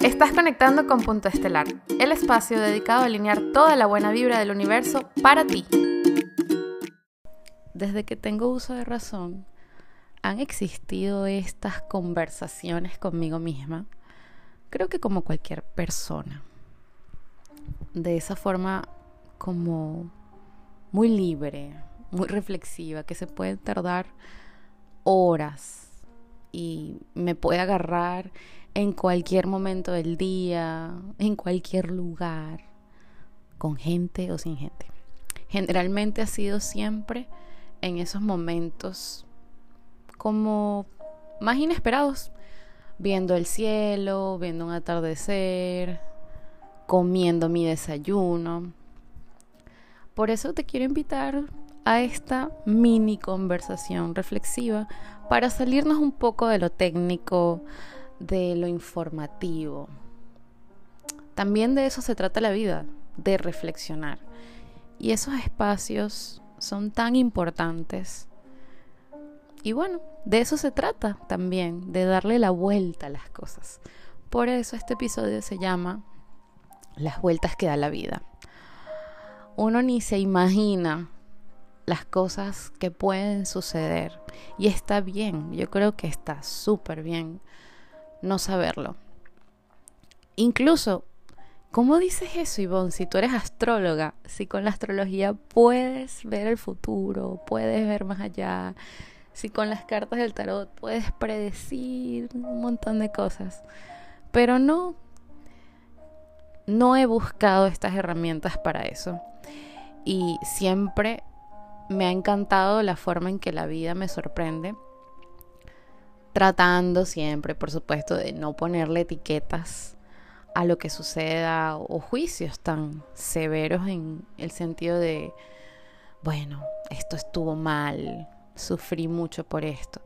Estás conectando con Punto Estelar, el espacio dedicado a alinear toda la buena vibra del universo para ti. Desde que tengo uso de razón, han existido estas conversaciones conmigo misma, creo que como cualquier persona. De esa forma como muy libre, muy reflexiva, que se puede tardar horas y me puede agarrar en cualquier momento del día, en cualquier lugar, con gente o sin gente. Generalmente ha sido siempre en esos momentos como más inesperados, viendo el cielo, viendo un atardecer, comiendo mi desayuno. Por eso te quiero invitar a esta mini conversación reflexiva para salirnos un poco de lo técnico, de lo informativo. También de eso se trata la vida, de reflexionar. Y esos espacios son tan importantes. Y bueno, de eso se trata también, de darle la vuelta a las cosas. Por eso este episodio se llama Las vueltas que da la vida. Uno ni se imagina las cosas que pueden suceder. Y está bien, yo creo que está súper bien no saberlo. Incluso, ¿cómo dices eso, Ivonne? Si tú eres astróloga, si con la astrología puedes ver el futuro, puedes ver más allá, si con las cartas del tarot puedes predecir un montón de cosas. Pero no, no he buscado estas herramientas para eso. Y siempre me ha encantado la forma en que la vida me sorprende. Tratando siempre, por supuesto, de no ponerle etiquetas a lo que suceda o juicios tan severos en el sentido de, bueno, esto estuvo mal, sufrí mucho por esto.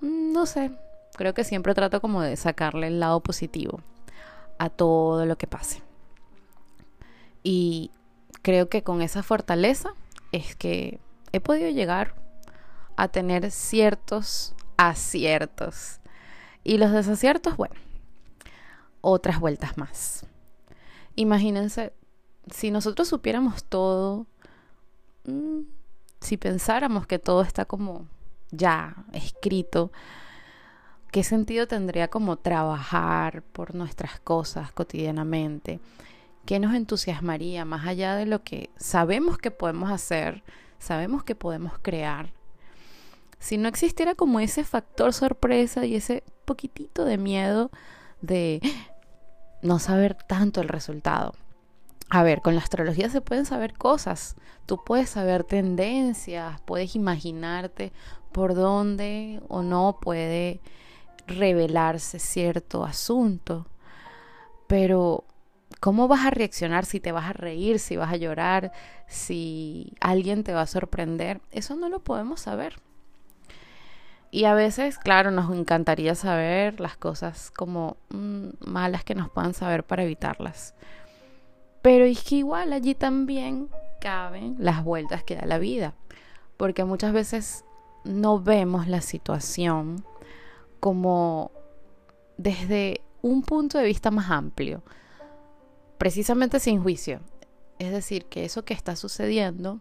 Mm, no sé, creo que siempre trato como de sacarle el lado positivo a todo lo que pase. Y creo que con esa fortaleza es que he podido llegar a tener ciertos aciertos. Y los desaciertos, bueno, otras vueltas más. Imagínense, si nosotros supiéramos todo, mm, si pensáramos que todo está como ya escrito, ¿qué sentido tendría como trabajar por nuestras cosas cotidianamente? ¿Qué nos entusiasmaría más allá de lo que sabemos que podemos hacer, sabemos que podemos crear? Si no existiera como ese factor sorpresa y ese poquitito de miedo de no saber tanto el resultado. A ver, con la astrología se pueden saber cosas. Tú puedes saber tendencias, puedes imaginarte por dónde o no puede revelarse cierto asunto. Pero ¿Cómo vas a reaccionar? Si te vas a reír, si vas a llorar, si alguien te va a sorprender. Eso no lo podemos saber. Y a veces, claro, nos encantaría saber las cosas como mm, malas que nos puedan saber para evitarlas. Pero es que igual allí también caben las vueltas que da la vida. Porque muchas veces no vemos la situación como desde un punto de vista más amplio precisamente sin juicio. Es decir, que eso que está sucediendo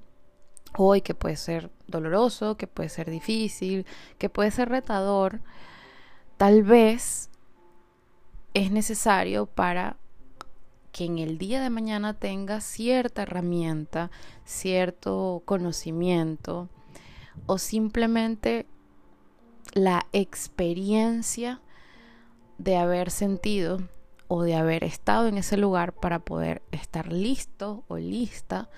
hoy, que puede ser doloroso, que puede ser difícil, que puede ser retador, tal vez es necesario para que en el día de mañana tenga cierta herramienta, cierto conocimiento o simplemente la experiencia de haber sentido o de haber estado en ese lugar para poder estar listo o lista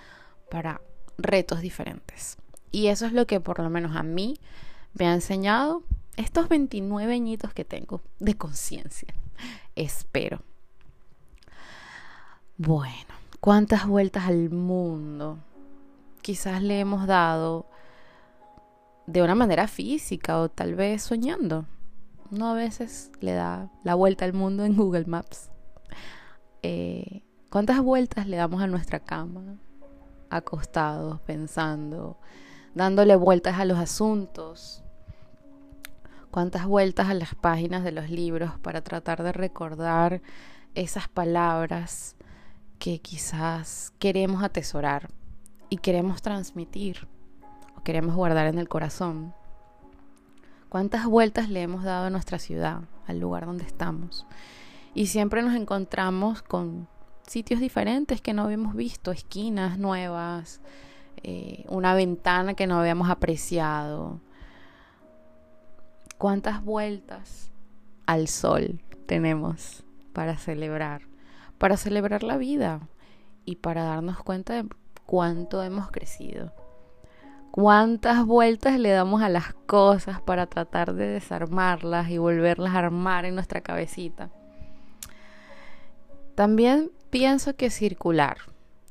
para retos diferentes. Y eso es lo que por lo menos a mí me ha enseñado estos 29 añitos que tengo de conciencia. Espero. Bueno, ¿cuántas vueltas al mundo quizás le hemos dado de una manera física o tal vez soñando? uno a veces le da la vuelta al mundo en Google Maps. Eh, ¿Cuántas vueltas le damos a nuestra cama? Acostados, pensando, dándole vueltas a los asuntos. cuántas vueltas a las páginas de los libros para tratar de recordar esas palabras que quizás queremos atesorar y queremos transmitir o queremos guardar en el corazón. ¿Cuántas vueltas le hemos dado a nuestra ciudad, al lugar donde estamos? Y siempre nos encontramos con sitios diferentes que no habíamos visto, esquinas nuevas, eh, una ventana que no habíamos apreciado. ¿Cuántas vueltas al sol tenemos para celebrar? Para celebrar la vida y para darnos cuenta de cuánto hemos crecido. Cuántas vueltas le damos a las cosas para tratar de desarmarlas y volverlas a armar en nuestra cabecita. También pienso que circular,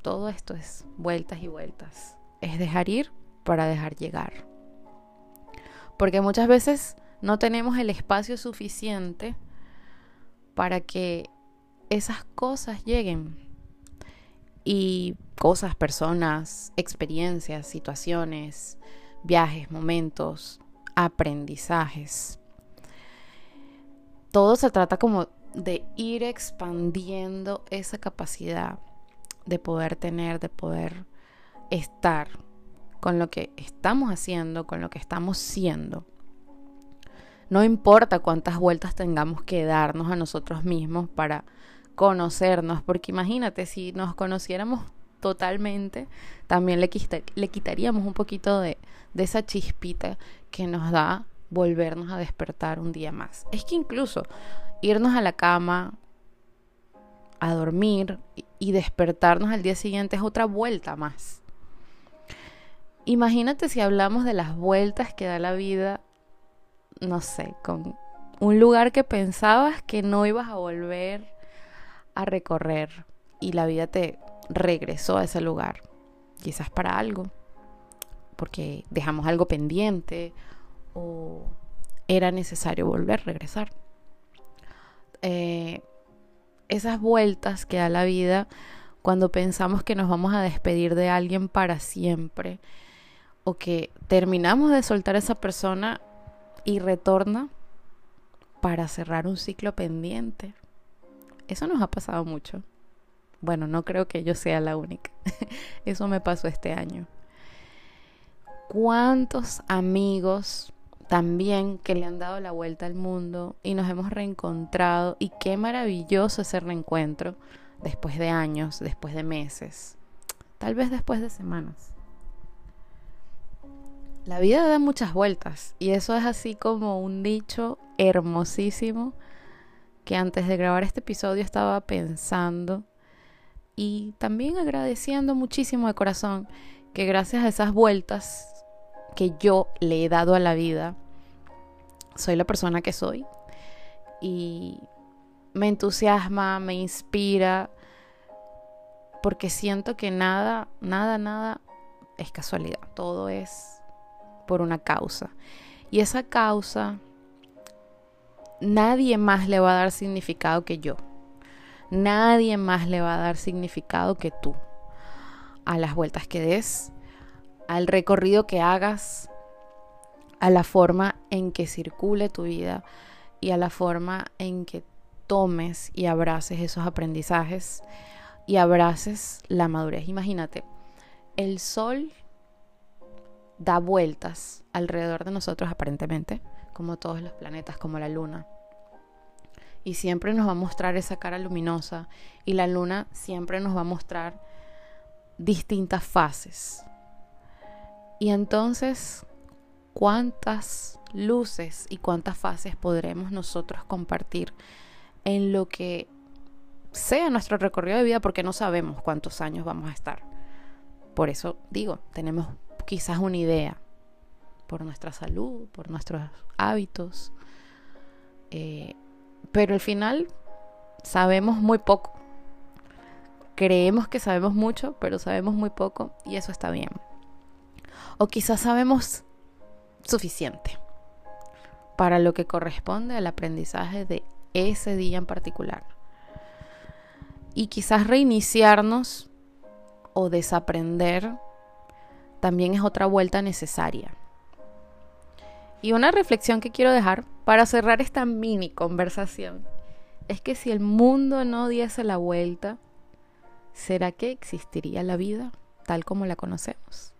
todo esto es vueltas y vueltas, es dejar ir para dejar llegar. Porque muchas veces no tenemos el espacio suficiente para que esas cosas lleguen. Y cosas, personas, experiencias, situaciones, viajes, momentos, aprendizajes. Todo se trata como de ir expandiendo esa capacidad de poder tener, de poder estar con lo que estamos haciendo, con lo que estamos siendo. No importa cuántas vueltas tengamos que darnos a nosotros mismos para conocernos, porque imagínate, si nos conociéramos totalmente, también le, le quitaríamos un poquito de, de esa chispita que nos da volvernos a despertar un día más. Es que incluso irnos a la cama, a dormir y despertarnos al día siguiente es otra vuelta más. Imagínate si hablamos de las vueltas que da la vida, no sé, con un lugar que pensabas que no ibas a volver a recorrer y la vida te regresó a ese lugar, quizás para algo, porque dejamos algo pendiente o era necesario volver, regresar. Eh, esas vueltas que da la vida cuando pensamos que nos vamos a despedir de alguien para siempre o que terminamos de soltar a esa persona y retorna para cerrar un ciclo pendiente. Eso nos ha pasado mucho. Bueno, no creo que yo sea la única. Eso me pasó este año. ¿Cuántos amigos también que le han dado la vuelta al mundo y nos hemos reencontrado y qué maravilloso ese reencuentro después de años, después de meses, tal vez después de semanas. La vida da muchas vueltas y eso es así como un dicho hermosísimo que antes de grabar este episodio estaba pensando y también agradeciendo muchísimo de corazón que gracias a esas vueltas que yo le he dado a la vida, soy la persona que soy. Y me entusiasma, me inspira, porque siento que nada, nada, nada es casualidad, todo es por una causa. Y esa causa, nadie más le va a dar significado que yo. Nadie más le va a dar significado que tú. A las vueltas que des, al recorrido que hagas, a la forma en que circule tu vida y a la forma en que tomes y abraces esos aprendizajes y abraces la madurez. Imagínate, el sol da vueltas alrededor de nosotros aparentemente, como todos los planetas, como la luna. Y siempre nos va a mostrar esa cara luminosa y la luna siempre nos va a mostrar distintas fases y entonces, ¿cuántas luces y cuántas fases podremos nosotros compartir en lo que sea nuestro recorrido de vida? Porque no sabemos cuántos años vamos a estar. Por eso digo, tenemos quizás una idea por nuestra salud, por nuestros hábitos. Eh, pero al final sabemos muy poco. Creemos que sabemos mucho, pero sabemos muy poco y eso está bien. O quizás sabemos suficiente para lo que corresponde al aprendizaje de ese día en particular. Y quizás reiniciarnos o desaprender también es otra vuelta necesaria. Y una reflexión que quiero dejar para cerrar esta mini conversación es que si el mundo no diese la vuelta, ¿será que existiría la vida tal como la conocemos?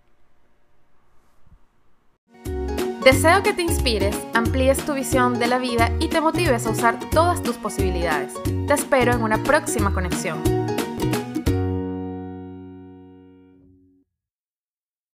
Deseo que te inspires, amplíes tu visión de la vida y te motives a usar todas tus posibilidades. Te espero en una próxima conexión.